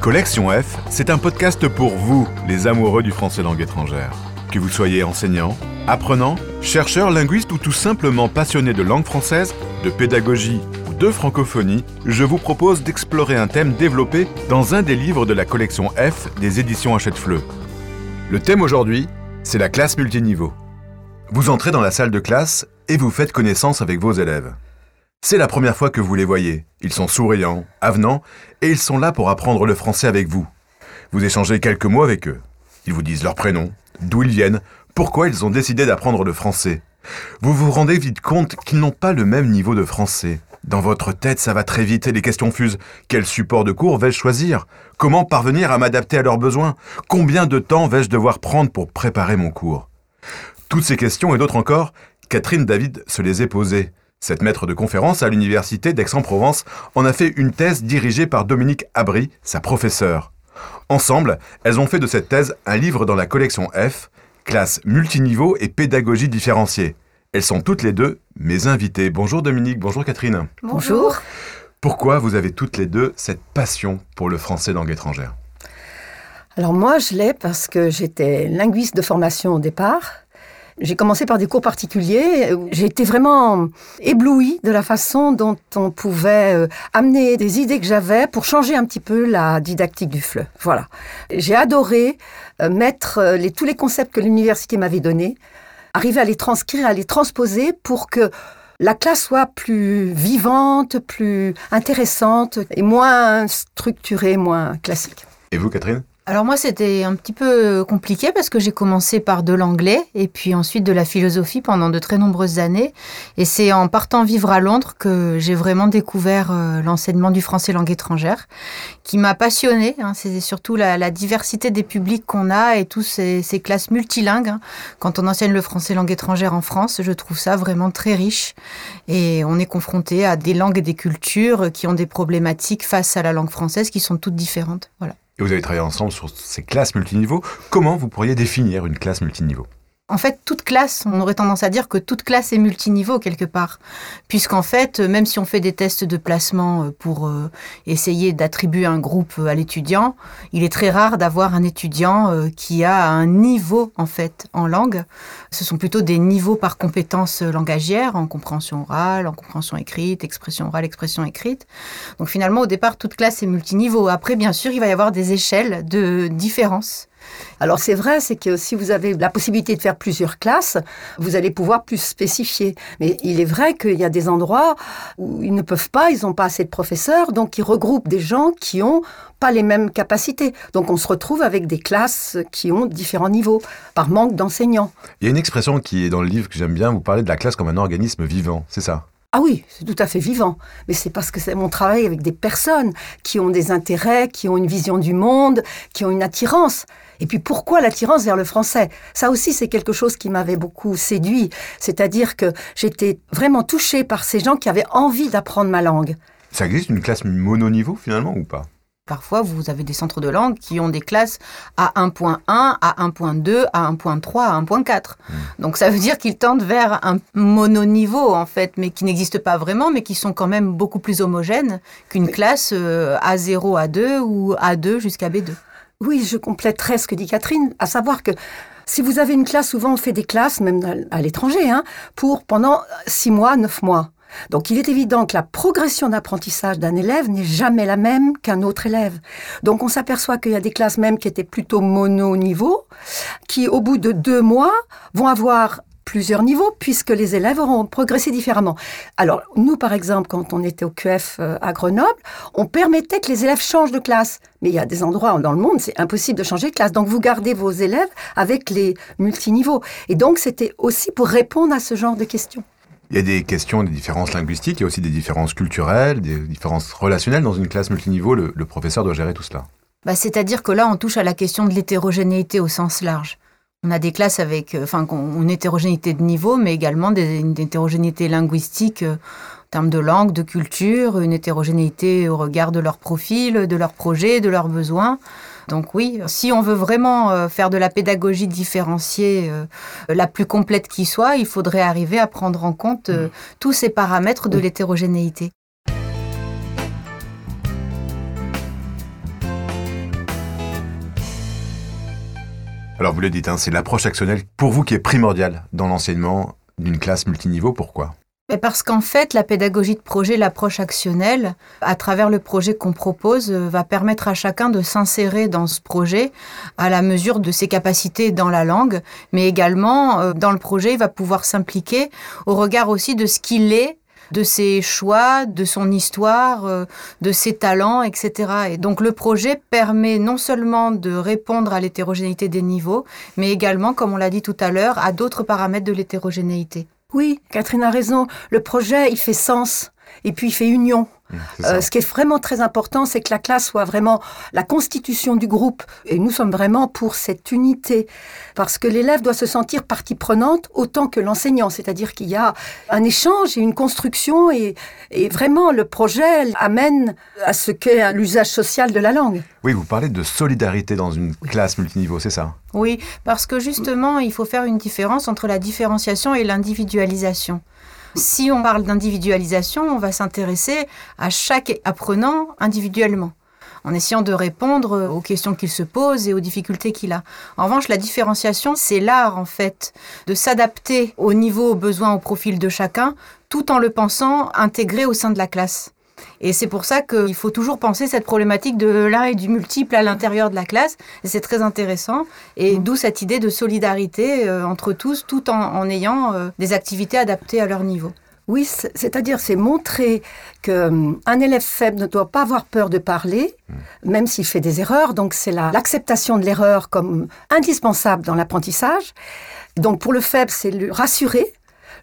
Collection F, c'est un podcast pour vous, les amoureux du français langue étrangère. Que vous soyez enseignant, apprenant, chercheur, linguiste ou tout simplement passionné de langue française, de pédagogie ou de francophonie, je vous propose d'explorer un thème développé dans un des livres de la collection F des éditions Hachette-Fleu. Le thème aujourd'hui, c'est la classe multiniveau. Vous entrez dans la salle de classe et vous faites connaissance avec vos élèves. C'est la première fois que vous les voyez. Ils sont souriants, avenants, et ils sont là pour apprendre le français avec vous. Vous échangez quelques mots avec eux. Ils vous disent leur prénom, d'où ils viennent, pourquoi ils ont décidé d'apprendre le français. Vous vous rendez vite compte qu'ils n'ont pas le même niveau de français. Dans votre tête, ça va très vite et les questions fusent. Quel support de cours vais-je choisir? Comment parvenir à m'adapter à leurs besoins? Combien de temps vais-je devoir prendre pour préparer mon cours? Toutes ces questions et d'autres encore, Catherine David se les est posées. Cette maître de conférence à l'université d'Aix-en-Provence en a fait une thèse dirigée par Dominique Abry, sa professeure. Ensemble, elles ont fait de cette thèse un livre dans la collection F, classe multiniveau et pédagogie différenciée. Elles sont toutes les deux mes invitées. Bonjour Dominique, bonjour Catherine. Bonjour. Pourquoi vous avez toutes les deux cette passion pour le français langue étrangère? Alors moi, je l'ai parce que j'étais linguiste de formation au départ. J'ai commencé par des cours particuliers. J'ai été vraiment éblouie de la façon dont on pouvait euh, amener des idées que j'avais pour changer un petit peu la didactique du FLE. Voilà. J'ai adoré euh, mettre euh, les, tous les concepts que l'université m'avait donnés, arriver à les transcrire, à les transposer pour que la classe soit plus vivante, plus intéressante et moins structurée, moins classique. Et vous, Catherine? Alors moi, c'était un petit peu compliqué parce que j'ai commencé par de l'anglais et puis ensuite de la philosophie pendant de très nombreuses années. Et c'est en partant vivre à Londres que j'ai vraiment découvert euh, l'enseignement du français langue étrangère, qui m'a passionné. Hein. C'est surtout la, diversité des publics qu'on a et tous ces, classes multilingues. Hein. Quand on enseigne le français langue étrangère en France, je trouve ça vraiment très riche. Et on est confronté à des langues et des cultures qui ont des problématiques face à la langue française qui sont toutes différentes. Voilà et vous avez travaillé ensemble sur ces classes multiniveaux. Comment vous pourriez définir une classe multiniveau? En fait, toute classe, on aurait tendance à dire que toute classe est multiniveau quelque part. Puisqu'en fait, même si on fait des tests de placement euh, pour euh, essayer d'attribuer un groupe à l'étudiant, il est très rare d'avoir un étudiant euh, qui a un niveau, en fait, en langue. Ce sont plutôt des niveaux par compétences langagières, en compréhension orale, en compréhension écrite, expression orale, expression écrite. Donc finalement, au départ, toute classe est multiniveau. Après, bien sûr, il va y avoir des échelles de différence. Alors c'est vrai, c'est que si vous avez la possibilité de faire plusieurs classes, vous allez pouvoir plus spécifier. Mais il est vrai qu'il y a des endroits où ils ne peuvent pas, ils n'ont pas assez de professeurs, donc ils regroupent des gens qui ont pas les mêmes capacités. Donc on se retrouve avec des classes qui ont différents niveaux, par manque d'enseignants. Il y a une expression qui est dans le livre que j'aime bien, vous parlez de la classe comme un organisme vivant, c'est ça? Ah oui, c'est tout à fait vivant. Mais c'est parce que c'est mon travail avec des personnes qui ont des intérêts, qui ont une vision du monde, qui ont une attirance. Et puis pourquoi l'attirance vers le français? Ça aussi, c'est quelque chose qui m'avait beaucoup séduit. C'est-à-dire que j'étais vraiment touchée par ces gens qui avaient envie d'apprendre ma langue. Ça existe une classe mononiveau finalement ou pas? Parfois, vous avez des centres de langue qui ont des classes à 1.1, à 1.2, à 1.3, à 1.4. Hmm. Donc ça veut dire qu'ils tendent vers un mononiveau, en fait, mais qui n'existe pas vraiment, mais qui sont quand même beaucoup plus homogènes qu'une classe euh, A0, A2 ou A2 jusqu'à B2. Oui, je compléterai ce que dit Catherine, à savoir que si vous avez une classe, souvent on fait des classes, même à l'étranger, hein, pour pendant six mois, neuf mois. Donc il est évident que la progression d'apprentissage d'un élève n'est jamais la même qu'un autre élève. Donc on s'aperçoit qu'il y a des classes même qui étaient plutôt mono-niveau, qui au bout de deux mois vont avoir plusieurs niveaux puisque les élèves auront progressé différemment. Alors nous par exemple quand on était au QF euh, à Grenoble, on permettait que les élèves changent de classe. Mais il y a des endroits dans le monde, c'est impossible de changer de classe. Donc vous gardez vos élèves avec les multiniveaux. Et donc c'était aussi pour répondre à ce genre de questions. Il y a des questions, des différences linguistiques, il y a aussi des différences culturelles, des différences relationnelles. Dans une classe multiniveau, le, professeur doit gérer tout cela. Bah, C'est-à-dire que là, on touche à la question de l'hétérogénéité au sens large. On a des classes avec euh, enfin, une hétérogénéité de niveau, mais également des, une hétérogénéité linguistique euh, en termes de langue, de culture, une hétérogénéité au regard de leur profil, de leurs projets, de leurs besoins. Donc oui, si on veut vraiment euh, faire de la pédagogie différenciée euh, la plus complète qui soit, il faudrait arriver à prendre en compte euh, mm. tous ces paramètres de l'hétérogénéité. Alors vous le dites, hein, c'est l'approche actionnelle pour vous qui est primordiale dans l'enseignement d'une classe multiniveau. Pourquoi? Parce qu'en fait, la pédagogie de projet, l'approche actionnelle, à travers le projet qu'on propose, euh, va permettre à chacun de s'insérer dans ce projet à la mesure de ses capacités dans la langue, mais également euh, dans le projet, il va pouvoir s'impliquer au regard aussi de ce qu'il est de ses choix, de son histoire, euh, de ses talents, etc. Et donc le projet permet non seulement de répondre à l'hétérogénéité des niveaux, mais également, comme on l'a dit tout à l'heure, à d'autres paramètres de l'hétérogénéité. Oui, Catherine a raison. Le projet, il fait sens et puis il fait union. Euh, ce qui est vraiment très important, c'est que la classe soit vraiment la constitution du groupe. Et nous sommes vraiment pour cette unité. Parce que l'élève doit se sentir partie prenante autant que l'enseignant. C'est-à-dire qu'il y a un échange et une construction. Et, et vraiment, le projet amène à ce qu'est l'usage social de la langue. Oui, vous parlez de solidarité dans une classe multiniveau, c'est ça? Oui, parce que justement, il faut faire une différence entre la différenciation et l'individualisation. Si on parle d'individualisation, on va s'intéresser à chaque apprenant individuellement en essayant de répondre aux questions qu'il se pose et aux difficultés qu'il a. En revanche, la différenciation, c'est l'art, en fait, de s'adapter au niveau, aux besoins, au profil de chacun, tout en le pensant intégré au sein de la classe. Et c'est pour ça qu'il faut toujours penser cette problématique de l'un et du multiple à l'intérieur de la classe. Et c'est très intéressant. Et mm. d'où cette idée de solidarité euh, entre tous, tout en, ayant euh, des activités adaptées à leur niveau. Oui, c'est-à-dire c'est montrer qu'un hum, élève faible ne doit pas avoir peur de parler, mm. même s'il fait des erreurs. Donc c'est l'acceptation de l'erreur comme indispensable dans l'apprentissage. Donc pour le faible, c'est le rassurer,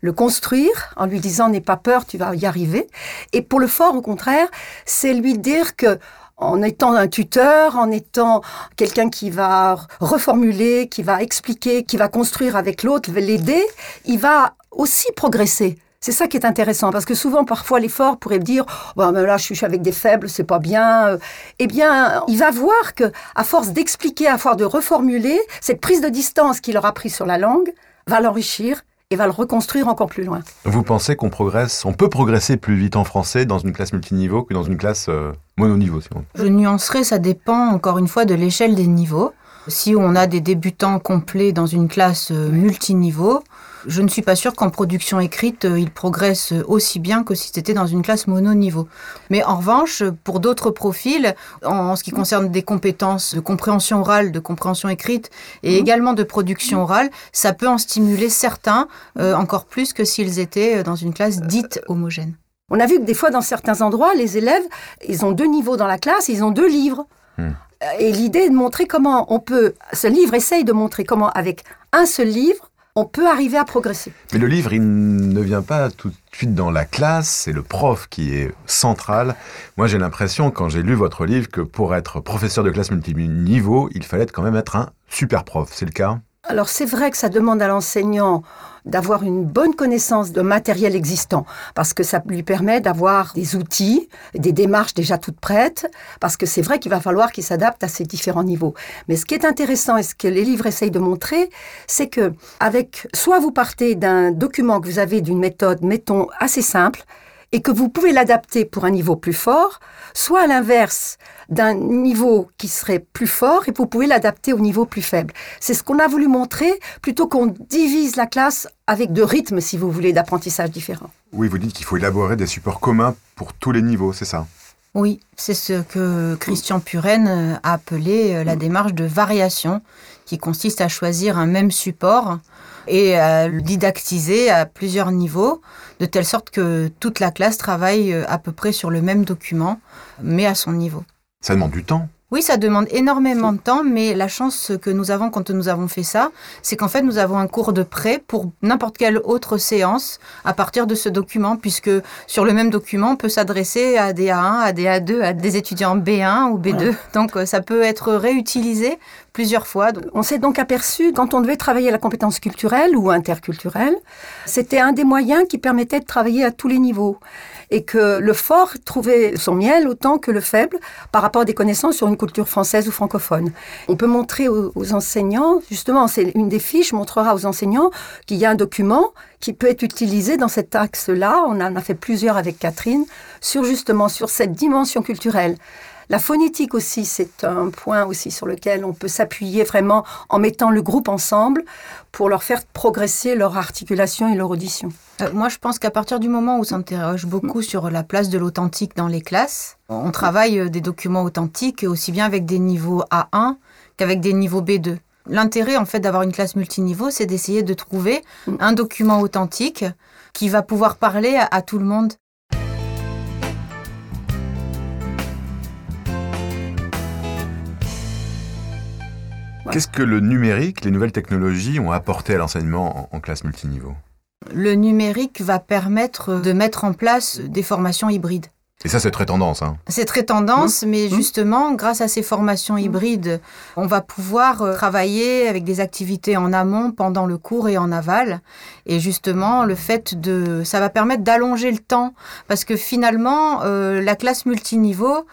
le construire en lui disant n'aie pas peur, tu vas y arriver. Et pour le fort, au contraire, c'est lui dire que en étant un tuteur, en étant quelqu'un qui va reformuler, qui va expliquer, qui va construire avec l'autre, l'aider, il va aussi progresser. C'est ça qui est intéressant, parce que souvent, parfois, l'effort pourrait dire bon, ben là, je suis avec des faibles, c'est pas bien. Eh bien, il va voir que, à force d'expliquer, à force de reformuler, cette prise de distance qu'il aura prise sur la langue va l'enrichir et va le reconstruire encore plus loin. Vous pensez qu'on progresse, on peut progresser plus vite en français dans une classe multiniveau que dans une classe euh, mononiveau Je nuancerai, ça dépend encore une fois de l'échelle des niveaux. Si on a des débutants complets dans une classe euh, multiniveau, je ne suis pas sûre qu'en production écrite, euh, il progresse aussi bien que si c'était dans une classe mononiveau. Mais en revanche, pour d'autres profils, en, ce qui concerne des compétences de compréhension orale, de compréhension écrite et mhm. également de production orale, ça peut en stimuler certains euh, encore plus que s'ils étaient dans une classe dite homogène. On a vu que des fois, dans certains endroits, les élèves, ils ont deux niveaux dans la classe, ils ont deux livres. Hmm. Et l'idée est de montrer comment on peut, ce livre essaye de montrer comment, avec un seul livre, on peut arriver à progresser. Mais le livre, il ne vient pas tout de suite dans la classe, c'est le prof qui est central. Moi, j'ai l'impression, quand j'ai lu votre livre, que pour être professeur de classe multiniveau, il fallait quand même être un super prof. C'est le cas? Alors c'est vrai que ça demande à l'enseignant d'avoir une bonne connaissance de matériel existant, parce que ça lui permet d'avoir des outils, des démarches déjà toutes prêtes, parce que c'est vrai qu'il va falloir qu'il s'adapte à ces différents niveaux. Mais ce qui est intéressant et ce que les livres essayent de montrer, c'est que avec soit vous partez d'un document que vous avez d'une méthode, mettons, assez simple, et que vous pouvez l'adapter pour un niveau plus fort, soit à l'inverse d'un niveau qui serait plus fort et vous pouvez l'adapter au niveau plus faible. C'est ce qu'on a voulu montrer plutôt qu'on divise la classe avec deux rythmes, si vous voulez, d'apprentissage différents. Oui, vous dites qu'il faut élaborer des supports communs pour tous les niveaux, c'est ça? Oui, c'est ce que Christian Puren euh, a appelé euh, la démarche de variation, qui consiste à choisir un même support et à le didactiser à plusieurs niveaux, de telle sorte que toute la classe travaille euh, à peu près sur le même document, mais à son niveau. Ça demande du temps. Oui, ça demande énormément de temps, mais la chance que nous avons quand nous avons fait ça, c'est qu'en fait, nous avons un cours de prêt pour n'importe quelle autre séance à partir de ce document, puisque sur le même document, on peut s'adresser à des A1, à des A2, à des étudiants B1 ou B2. Donc, euh, ça peut être réutilisé plusieurs fois. On s'est donc aperçu, quand on devait travailler la compétence culturelle ou interculturelle, c'était un des moyens qui permettait de travailler à tous les niveaux et que le fort trouvait son miel autant que le faible par rapport à des connaissances sur une culture française ou francophone. On peut montrer aux, enseignants, justement, c'est une des fiches montrera aux enseignants qu'il y a un document qui peut être utilisé dans cet axe-là. On en a fait plusieurs avec Catherine sur justement sur cette dimension culturelle. La phonétique aussi, c'est un point aussi sur lequel on peut s'appuyer vraiment en mettant le groupe ensemble pour leur faire progresser leur articulation et leur audition. Euh, moi, je pense qu'à partir du moment où on s'interroge beaucoup sur la place de l'authentique dans les classes, on travaille euh, des documents authentiques aussi bien avec des niveaux A1 qu'avec des niveaux B2. L'intérêt, en fait, d'avoir une classe multiniveau, c'est d'essayer de trouver un document authentique qui va pouvoir parler à tout le monde. Qu'est-ce que le numérique, les nouvelles technologies ont apporté à l'enseignement en, classe multiniveau? Le numérique va permettre de mettre en place des formations hybrides. Et ça, c'est très tendance. Hein. C'est très tendance, mmh. mais mmh. justement, grâce à ces formations hybrides, on va pouvoir euh, travailler avec des activités en amont, pendant le cours et en aval. Et justement, le fait de... Ça va permettre d'allonger le temps, parce que finalement, euh, la classe multiniveau,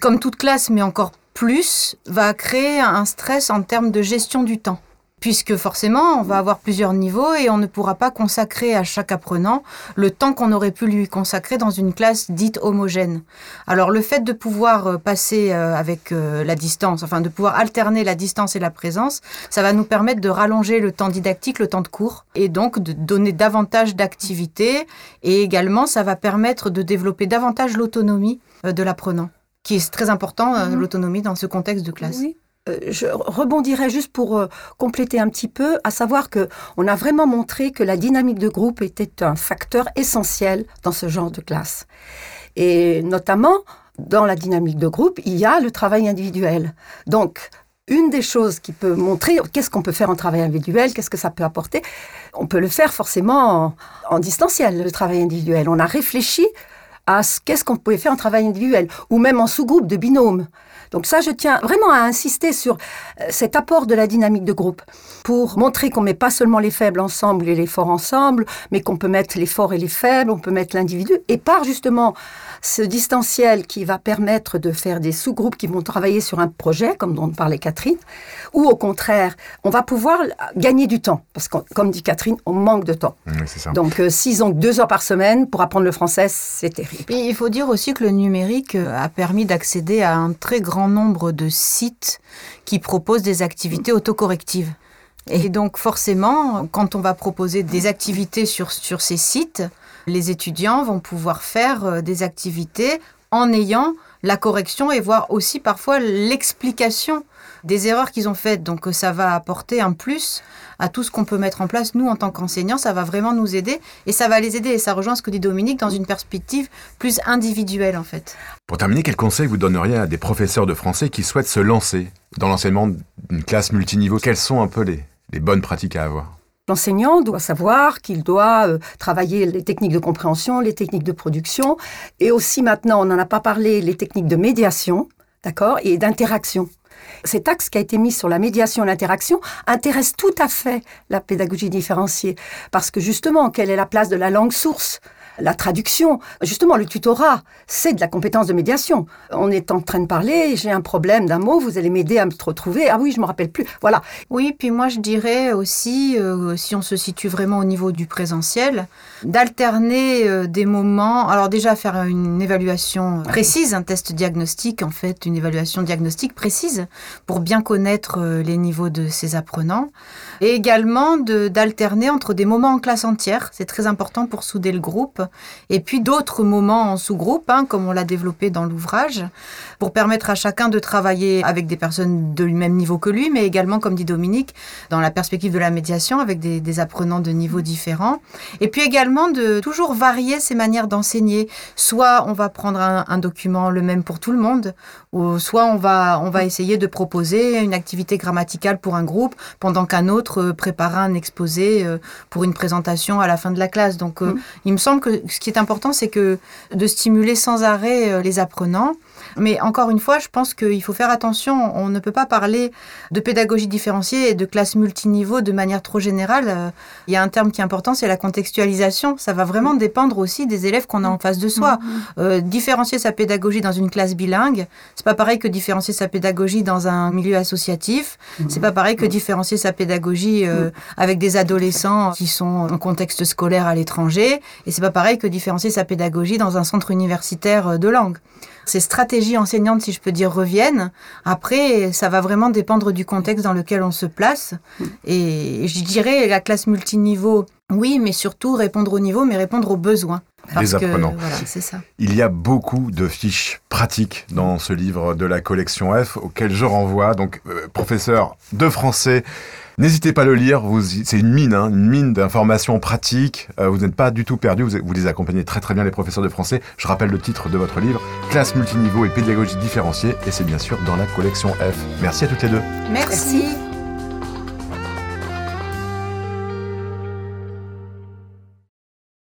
comme toute classe, mais encore plus va créer un stress en termes de gestion du temps. Puisque forcément, on va avoir plusieurs niveaux et on ne pourra pas consacrer à chaque apprenant le temps qu'on aurait pu lui consacrer dans une classe dite homogène. Alors le fait de pouvoir euh, passer euh, avec euh, la distance, enfin de pouvoir alterner la distance et la présence, ça va nous permettre de rallonger le temps didactique, le temps de cours, et donc de donner davantage d'activités. Et également, ça va permettre de développer davantage l'autonomie de l'apprenant qui est très important, euh, mhm. l'autonomie dans ce contexte de classe. Oui. Euh, je rebondirais juste pour euh, compléter un petit peu, à savoir que on a vraiment montré que la dynamique de groupe était un facteur essentiel dans ce genre de classe. Et notamment, dans la dynamique de groupe, il y a le travail individuel. Donc, une des choses qui peut montrer qu'est-ce qu'on peut faire en travail individuel, qu'est-ce que ça peut apporter, on peut le faire forcément en, en distanciel, le travail individuel. On a réfléchi à qu'est-ce qu'on pouvait faire en travail individuel, ou même en sous-groupe de binôme. Donc ça, je tiens vraiment à insister sur euh, cet apport de la dynamique de groupe pour montrer qu'on met pas seulement les faibles ensemble et les forts ensemble, mais qu'on peut mettre les forts et les faibles, on peut mettre l'individu, et par justement ce distanciel qui va permettre de faire des sous-groupes qui vont travailler sur un projet, comme dont parlait Catherine, ou au contraire, on va pouvoir gagner du temps, parce que comme dit Catherine, on manque de temps. Donc euh, s'ils ont deux heures par semaine pour apprendre le français, c'est terrible. Et il faut dire aussi que le numérique euh, a permis d'accéder à un très grand nombre de sites qui proposent des activités autocorrectives. Et donc forcément, quand on va proposer des activités sur, sur ces sites, les étudiants vont pouvoir faire euh, des activités en ayant la correction et voir aussi parfois l'explication des erreurs qu'ils ont faites. Donc euh, ça va apporter un plus à tout ce qu'on peut mettre en place. Nous, en tant qu'enseignants, ça va vraiment nous aider et ça va les aider. Et ça rejoint ce que dit Dominique dans une perspective plus individuelle en fait. Pour terminer, quel conseil vous donneriez à des professeurs de français qui souhaitent se lancer dans l'enseignement d'une classe multiniveau? Quelles sont un peu les bonnes pratiques à avoir? L'enseignant doit savoir qu'il doit euh, travailler les techniques de compréhension, les techniques de production, et aussi maintenant, on n'en a pas parlé, les techniques de médiation, d'accord, et d'interaction. Cet axe qui a été mis sur la médiation et l'interaction intéresse tout à fait la pédagogie différenciée, parce que justement, quelle est la place de la langue source? La traduction. Justement, le tutorat, c'est de la compétence de médiation. On est en train de parler, j'ai un problème d'un mot, vous allez m'aider à me retrouver. Ah oui, je me rappelle plus. Voilà. Oui, puis moi je dirais aussi, euh, si on se situe vraiment au niveau du présentiel, d'alterner euh, des moments. Alors déjà faire une évaluation précise, un test diagnostique en fait, une évaluation diagnostique précise pour bien connaître euh, les niveaux de ces apprenants. Et également d'alterner entre des moments en classe entière, c'est très important pour souder le groupe, et puis d'autres moments en sous-groupe, hein, comme on l'a développé dans l'ouvrage, pour permettre à chacun de travailler avec des personnes de même niveau que lui, mais également, comme dit Dominique, dans la perspective de la médiation, avec des, apprenants de niveaux différents. Et puis également de toujours varier ses manières d'enseigner. Soit on va prendre un, un, document le même pour tout le monde, ou soit on va, on va essayer de proposer une activité grammaticale pour un groupe, pendant qu'un autre euh, préparer un exposé euh, pour une présentation à la fin de la classe. Donc, euh, mm. il me semble que ce qui est important, c'est que de stimuler sans arrêt les apprenants mais encore une fois, je pense qu'il faut faire attention. On ne peut pas parler de pédagogie différenciée et de classe multiniveau de manière trop générale. Euh, il y a un terme qui est important, c'est la contextualisation. Ça va vraiment dépendre aussi des élèves qu'on a en face de soi. Mm-hmm. Euh, différencier sa pédagogie dans une classe bilingue, c'est pas pareil que différencier sa pédagogie dans un milieu associatif. C'est pas pareil que différencier sa pédagogie euh, avec des adolescents qui sont en contexte scolaire à l'étranger. Et c'est pas pareil que différencier sa pédagogie dans un centre universitaire de langue ces stratégies enseignantes, si je peux dire, reviennent. Après, ça va vraiment dépendre du contexte dans lequel on se place. Et je dirais la classe multiniveau, oui, mais surtout répondre au niveau, mais répondre aux besoins. Parce apprenants. voilà, c'est ça. Il y a beaucoup de fiches pratiques dans ce livre de la collection F auquel je renvoie. Donc, euh, professeur de français, N'hésitez pas à le lire, c'est une mine, hein, une mine d'informations pratiques. Euh, vous n'êtes pas du tout perdu, vous, vous, les accompagnez très très bien les professeurs de français. Je rappelle le titre de votre livre, Classe multiniveau et pédagogie différenciée, et c'est bien sûr dans la collection F. Merci à toutes les deux. Merci.